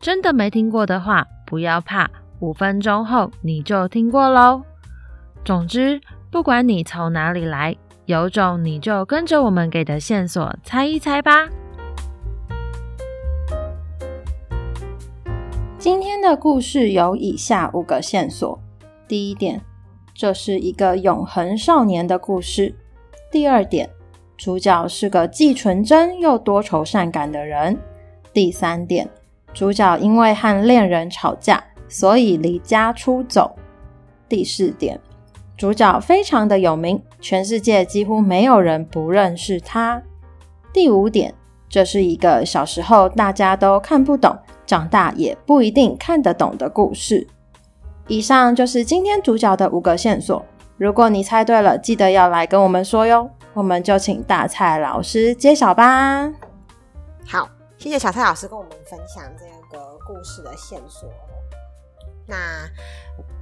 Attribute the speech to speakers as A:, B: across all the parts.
A: 真的没听过的话，不要怕，五分钟后你就听过喽。总之，不管你从哪里来，有种你就跟着我们给的线索猜一猜吧。今天的故事有以下五个线索：第一点，这是一个永恒少年的故事；第二点，主角是个既纯真又多愁善感的人；第三点。主角因为和恋人吵架，所以离家出走。第四点，主角非常的有名，全世界几乎没有人不认识他。第五点，这是一个小时候大家都看不懂，长大也不一定看得懂的故事。以上就是今天主角的五个线索。如果你猜对了，记得要来跟我们说哟。我们就请大蔡老师揭晓吧。
B: 好。谢谢小蔡老师跟我们分享这个故事的线索。那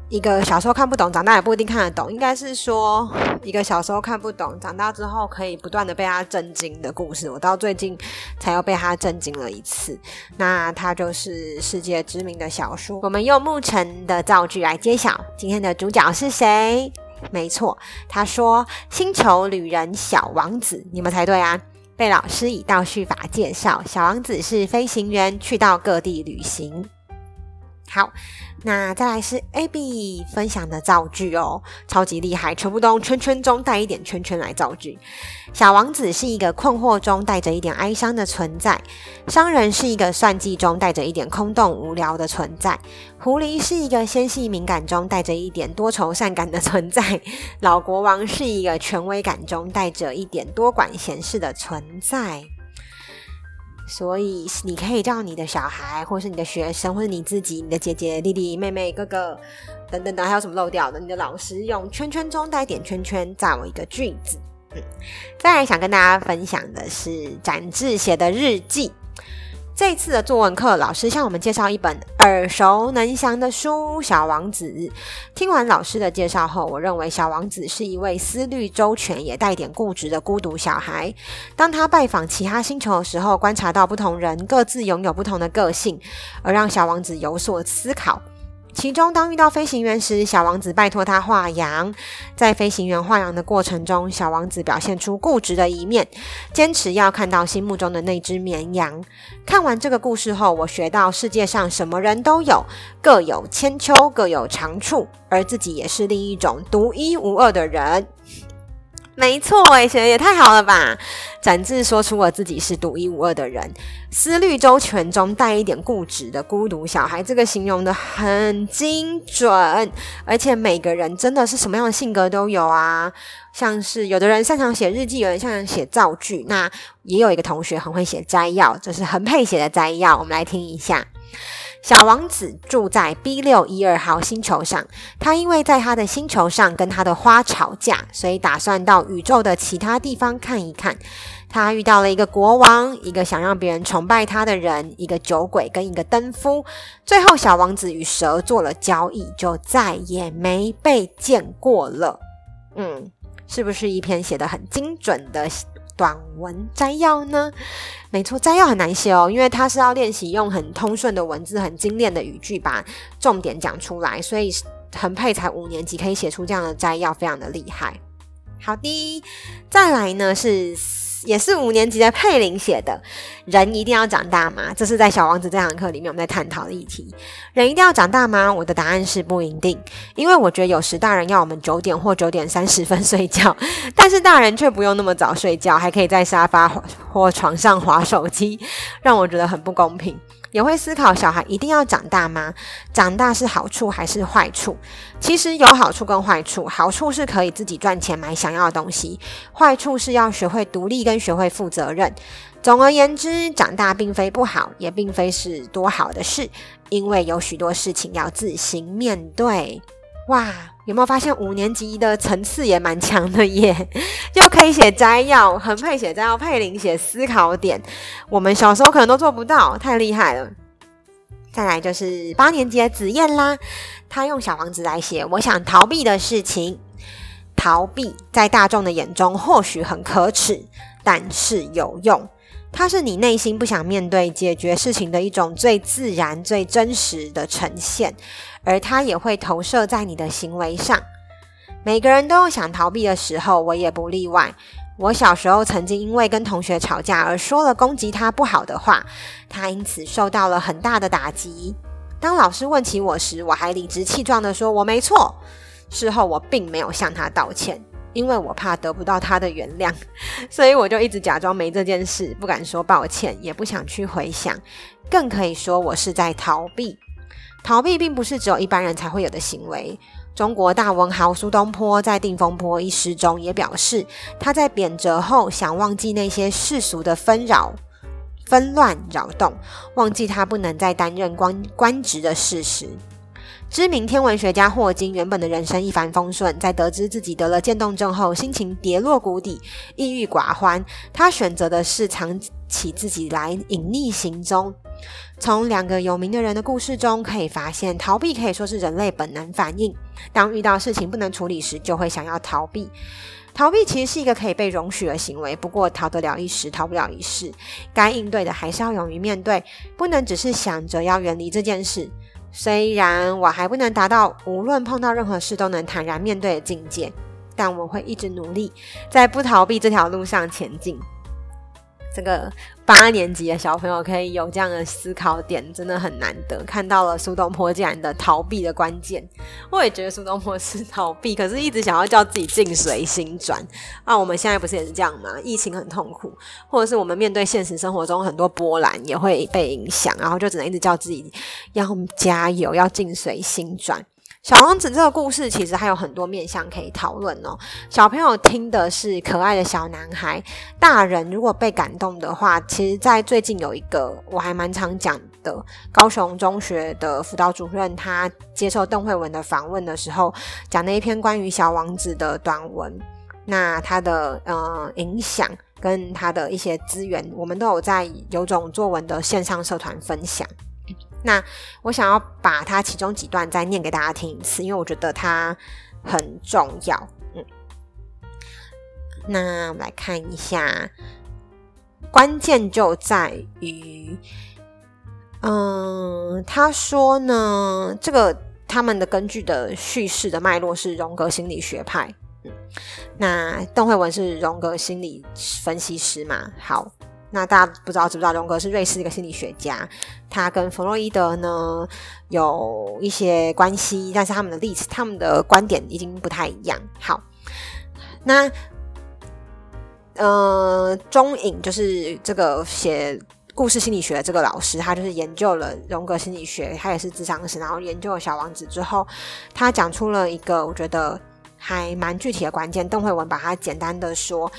B: 一个小时候看不懂，长大也不一定看得懂，应该是说一个小时候看不懂，长大之后可以不断的被他震惊的故事。我到最近才又被他震惊了一次。那他就是世界知名的小说。我们用牧尘的造句来揭晓今天的主角是谁？没错，他说星球旅人小王子，你们猜对啊。被老师以倒叙法介绍，小王子是飞行员，去到各地旅行。好，那再来是 Abby 分享的造句哦，超级厉害，全部都用圈圈中带一点圈圈来造句。小王子是一个困惑中带着一点哀伤的存在，商人是一个算计中带着一点空洞无聊的存在，狐狸是一个纤细敏感中带着一点多愁善感的存在，老国王是一个权威感中带着一点多管闲事的存在。所以你可以叫你的小孩，或是你的学生，或是你自己、你的姐姐、弟弟、妹妹、哥哥等等等，还有什么漏掉的？你的老师用圈圈中带点圈圈造一个句子。嗯，再来想跟大家分享的是展志写的日记。这次的作文课，老师向我们介绍一本耳熟能详的书《小王子》。听完老师的介绍后，我认为小王子是一位思虑周全也带点固执的孤独小孩。当他拜访其他星球的时候，观察到不同人各自拥有不同的个性，而让小王子有所思考。其中，当遇到飞行员时，小王子拜托他画羊。在飞行员画羊的过程中，小王子表现出固执的一面，坚持要看到心目中的那只绵羊。看完这个故事后，我学到世界上什么人都有，各有千秋，各有长处，而自己也是另一种独一无二的人。没错，诶，写的也太好了吧！展志说出我自己是独一无二的人，思虑周全中带一点固执的孤独小孩，这个形容的很精准。而且每个人真的是什么样的性格都有啊，像是有的人擅长写日记，有人擅长写造句，那也有一个同学很会写摘要，就是很配写的摘要，我们来听一下。小王子住在 B 六一二号星球上。他因为在他的星球上跟他的花吵架，所以打算到宇宙的其他地方看一看。他遇到了一个国王，一个想让别人崇拜他的人，一个酒鬼跟一个登夫。最后，小王子与蛇做了交易，就再也没被见过了。嗯，是不是一篇写得很精准的短文摘要呢？没错，摘要很难写哦，因为它是要练习用很通顺的文字、很精炼的语句把重点讲出来，所以很配才五年级可以写出这样的摘要，非常的厉害。好的，再来呢是。也是五年级的佩玲写的，人一定要长大吗？这是在小王子这堂课里面我们在探讨的议题。人一定要长大吗？我的答案是不一定，因为我觉得有时大人要我们九点或九点三十分睡觉，但是大人却不用那么早睡觉，还可以在沙发或床上划手机，让我觉得很不公平。也会思考小孩一定要长大吗？长大是好处还是坏处？其实有好处跟坏处。好处是可以自己赚钱买想要的东西，坏处是要学会独立跟学会负责任。总而言之，长大并非不好，也并非是多好的事，因为有许多事情要自行面对。哇，有没有发现五年级的层次也蛮强的耶？又可以写摘要，很配写摘要，佩玲写思考点，我们小时候可能都做不到，太厉害了。再来就是八年级的子燕啦，她用小王子来写，我想逃避的事情。逃避在大众的眼中或许很可耻，但是有用。它是你内心不想面对解决事情的一种最自然、最真实的呈现，而它也会投射在你的行为上。每个人都有想逃避的时候，我也不例外。我小时候曾经因为跟同学吵架而说了攻击他不好的话，他因此受到了很大的打击。当老师问起我时，我还理直气壮地说我没错。事后我并没有向他道歉。因为我怕得不到他的原谅，所以我就一直假装没这件事，不敢说抱歉，也不想去回想，更可以说我是在逃避。逃避并不是只有一般人才会有的行为。中国大文豪苏东坡在《定风波》一诗中也表示，他在贬谪后想忘记那些世俗的纷扰、纷乱、扰动，忘记他不能再担任官官职的事实。知名天文学家霍金原本的人生一帆风顺，在得知自己得了渐冻症后，心情跌落谷底，抑郁寡欢。他选择的是藏起自己来隐匿行踪。从两个有名的人的故事中可以发现，逃避可以说是人类本能反应。当遇到事情不能处理时，就会想要逃避。逃避其实是一个可以被容许的行为，不过逃得了一时，逃不了一世。该应对的还是要勇于面对，不能只是想着要远离这件事。虽然我还不能达到无论碰到任何事都能坦然面对的境界，但我会一直努力，在不逃避这条路上前进。这个八年级的小朋友可以有这样的思考点，真的很难得。看到了苏东坡这样的逃避的关键，我也觉得苏东坡是逃避，可是一直想要叫自己静随心转。啊，我们现在不是也是这样吗？疫情很痛苦，或者是我们面对现实生活中很多波澜也会被影响，然后就只能一直叫自己要加油，要静随心转。小王子这个故事其实还有很多面向可以讨论哦。小朋友听的是可爱的小男孩，大人如果被感动的话，其实，在最近有一个我还蛮常讲的，高雄中学的辅导主任，他接受邓惠文的访问的时候，讲了一篇关于小王子的短文。那他的呃影响跟他的一些资源，我们都有在有种作文的线上社团分享。那我想要把它其中几段再念给大家听一次，因为我觉得它很重要。嗯，那我们来看一下，关键就在于，嗯，他说呢，这个他们的根据的叙事的脉络是荣格心理学派。嗯，那邓惠文是荣格心理分析师嘛？好。那大家不知道知不知道，荣格是瑞士一个心理学家，他跟弗洛伊德呢有一些关系，但是他们的历史、他们的观点已经不太一样。好，那呃，钟颖就是这个写故事心理学的这个老师，他就是研究了荣格心理学，他也是智商师，然后研究了小王子之后，他讲出了一个我觉得还蛮具体的关键。邓慧文把它简单的说。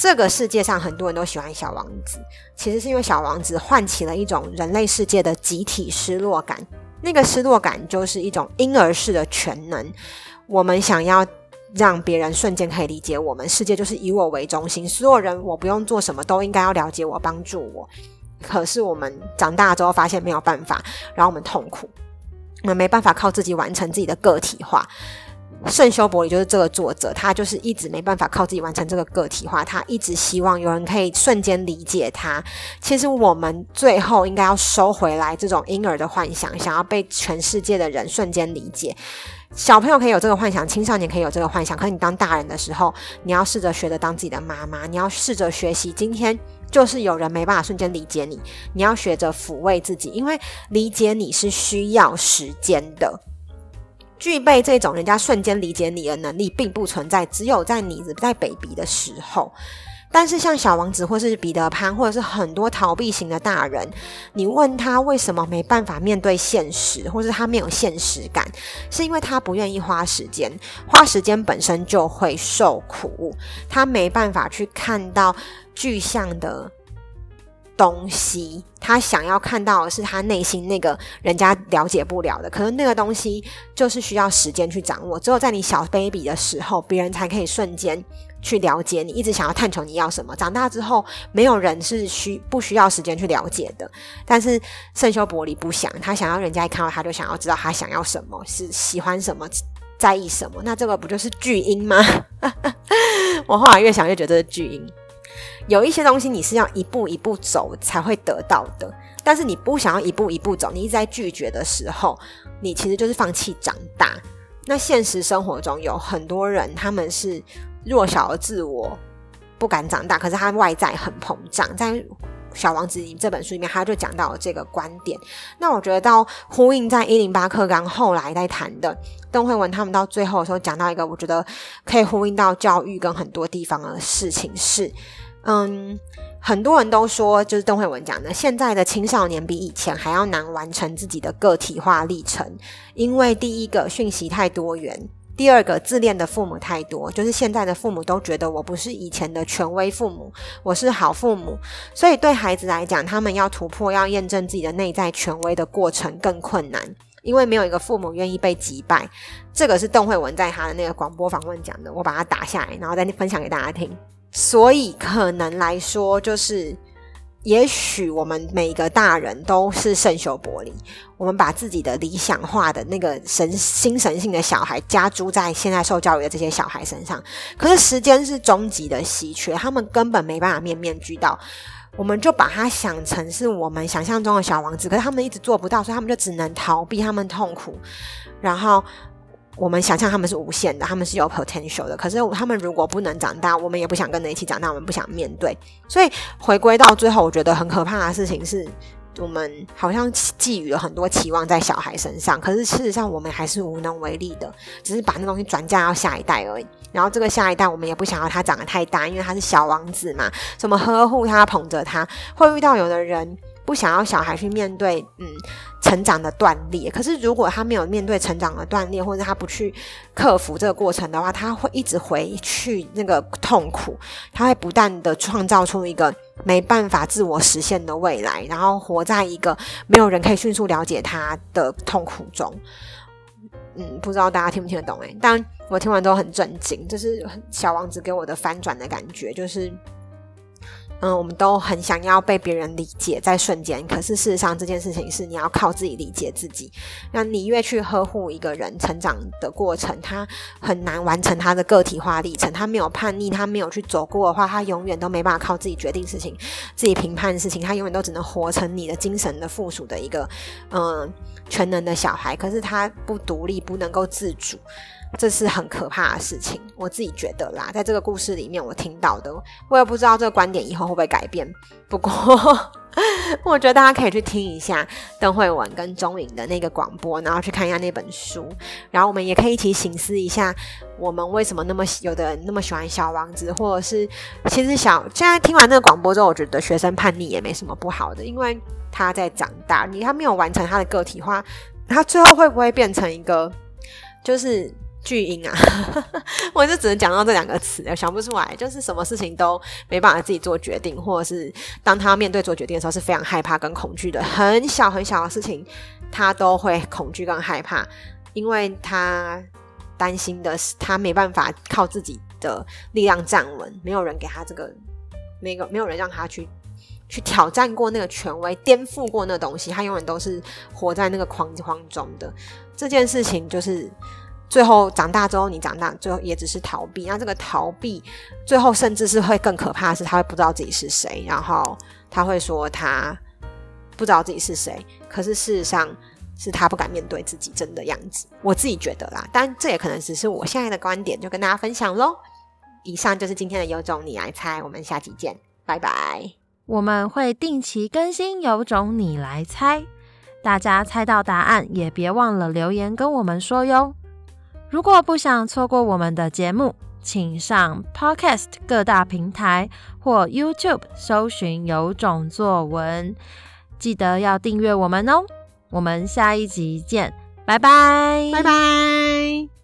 B: 这个世界上很多人都喜欢小王子，其实是因为小王子唤起了一种人类世界的集体失落感。那个失落感就是一种婴儿式的全能。我们想要让别人瞬间可以理解我们，世界就是以我为中心，所有人我不用做什么都应该要了解我、帮助我。可是我们长大之后发现没有办法，然后我们痛苦，我们没办法靠自己完成自己的个体化。圣修伯里就是这个作者，他就是一直没办法靠自己完成这个个体化，他一直希望有人可以瞬间理解他。其实我们最后应该要收回来这种婴儿的幻想，想要被全世界的人瞬间理解。小朋友可以有这个幻想，青少年可以有这个幻想，可是你当大人的时候，你要试着学着当自己的妈妈，你要试着学习。今天就是有人没办法瞬间理解你，你要学着抚慰自己，因为理解你是需要时间的。具备这种人家瞬间理解你的能力并不存在，只有在你在 baby 的时候。但是像小王子或是彼得潘，或者是很多逃避型的大人，你问他为什么没办法面对现实，或是他没有现实感，是因为他不愿意花时间，花时间本身就会受苦，他没办法去看到具象的。东西，他想要看到的是他内心那个人家了解不了的，可是那个东西就是需要时间去掌握。只有在你小 baby 的时候，别人才可以瞬间去了解你，一直想要探求你要什么。长大之后，没有人是需不需要时间去了解的。但是圣修伯里不想，他想要人家一看到他就想要知道他想要什么，是喜欢什么，在意什么。那这个不就是巨婴吗？我后来越想越觉得这是巨婴。有一些东西你是要一步一步走才会得到的，但是你不想要一步一步走，你一直在拒绝的时候，你其实就是放弃长大。那现实生活中有很多人，他们是弱小的自我，不敢长大，可是他外在很膨胀。在《小王子》这本书里面，他就讲到了这个观点。那我觉得到呼应在一零八课纲后来在谈的邓惠文他们到最后的时候讲到一个，我觉得可以呼应到教育跟很多地方的事情是。嗯，很多人都说，就是邓惠文讲的，现在的青少年比以前还要难完成自己的个体化历程，因为第一个讯息太多元，第二个自恋的父母太多，就是现在的父母都觉得我不是以前的权威父母，我是好父母，所以对孩子来讲，他们要突破、要验证自己的内在权威的过程更困难，因为没有一个父母愿意被击败。这个是邓惠文在他的那个广播访问讲的，我把它打下来，然后再分享给大家听。所以可能来说，就是也许我们每一个大人都是圣修伯里，我们把自己的理想化的那个神新神性的小孩加诸在现在受教育的这些小孩身上。可是时间是终极的稀缺，他们根本没办法面面俱到。我们就把他想成是我们想象中的小王子，可是他们一直做不到，所以他们就只能逃避，他们痛苦，然后。我们想象他们是无限的，他们是有 potential 的。可是他们如果不能长大，我们也不想跟着一起长大，我们不想面对。所以回归到最后，我觉得很可怕的事情是，我们好像寄予了很多期望在小孩身上，可是事实上我们还是无能为力的，只是把那东西转嫁到下一代而已。然后这个下一代，我们也不想要他长得太大，因为他是小王子嘛，怎么呵护他、捧着他，会遇到有的人。不想要小孩去面对嗯成长的断裂，可是如果他没有面对成长的断裂，或者他不去克服这个过程的话，他会一直回去那个痛苦，他会不断的创造出一个没办法自我实现的未来，然后活在一个没有人可以迅速了解他的痛苦中。嗯，不知道大家听不听得懂诶，但我听完都很震惊，这是小王子给我的翻转的感觉，就是。嗯，我们都很想要被别人理解，在瞬间。可是事实上，这件事情是你要靠自己理解自己。那你越去呵护一个人成长的过程，他很难完成他的个体化历程。他没有叛逆，他没有去走过的话，他永远都没办法靠自己决定事情、自己评判事情。他永远都只能活成你的精神的附属的一个嗯全能的小孩。可是他不独立，不能够自主。这是很可怕的事情，我自己觉得啦，在这个故事里面我听到的，我也不知道这个观点以后会不会改变。不过，我觉得大家可以去听一下邓惠文跟钟颖的那个广播，然后去看一下那本书，然后我们也可以一起醒思一下，我们为什么那么有的人那么喜欢小王子，或者是其实小现在听完那个广播之后，我觉得学生叛逆也没什么不好的，因为他在长大，你他没有完成他的个体化，他最后会不会变成一个就是？巨婴啊，我就只能讲到这两个词，想不出来。就是什么事情都没办法自己做决定，或者是当他面对做决定的时候是非常害怕跟恐惧的。很小很小的事情，他都会恐惧跟害怕，因为他担心的是他没办法靠自己的力量站稳，没有人给他这个，没有没有人让他去去挑战过那个权威，颠覆过那东西，他永远都是活在那个框框中的。这件事情就是。最后长大之后，你长大最后也只是逃避。那这个逃避，最后甚至是会更可怕的是，他会不知道自己是谁，然后他会说他不知道自己是谁。可是事实上是他不敢面对自己真的样子。我自己觉得啦，但这也可能只是我现在的观点，就跟大家分享喽。以上就是今天的有种你来猜，我们下期见，拜拜。
A: 我们会定期更新有种你来猜，大家猜到答案也别忘了留言跟我们说哟。如果不想错过我们的节目，请上 Podcast 各大平台或 YouTube 搜寻“有种作文”，记得要订阅我们哦。我们下一集见，拜拜，
B: 拜拜。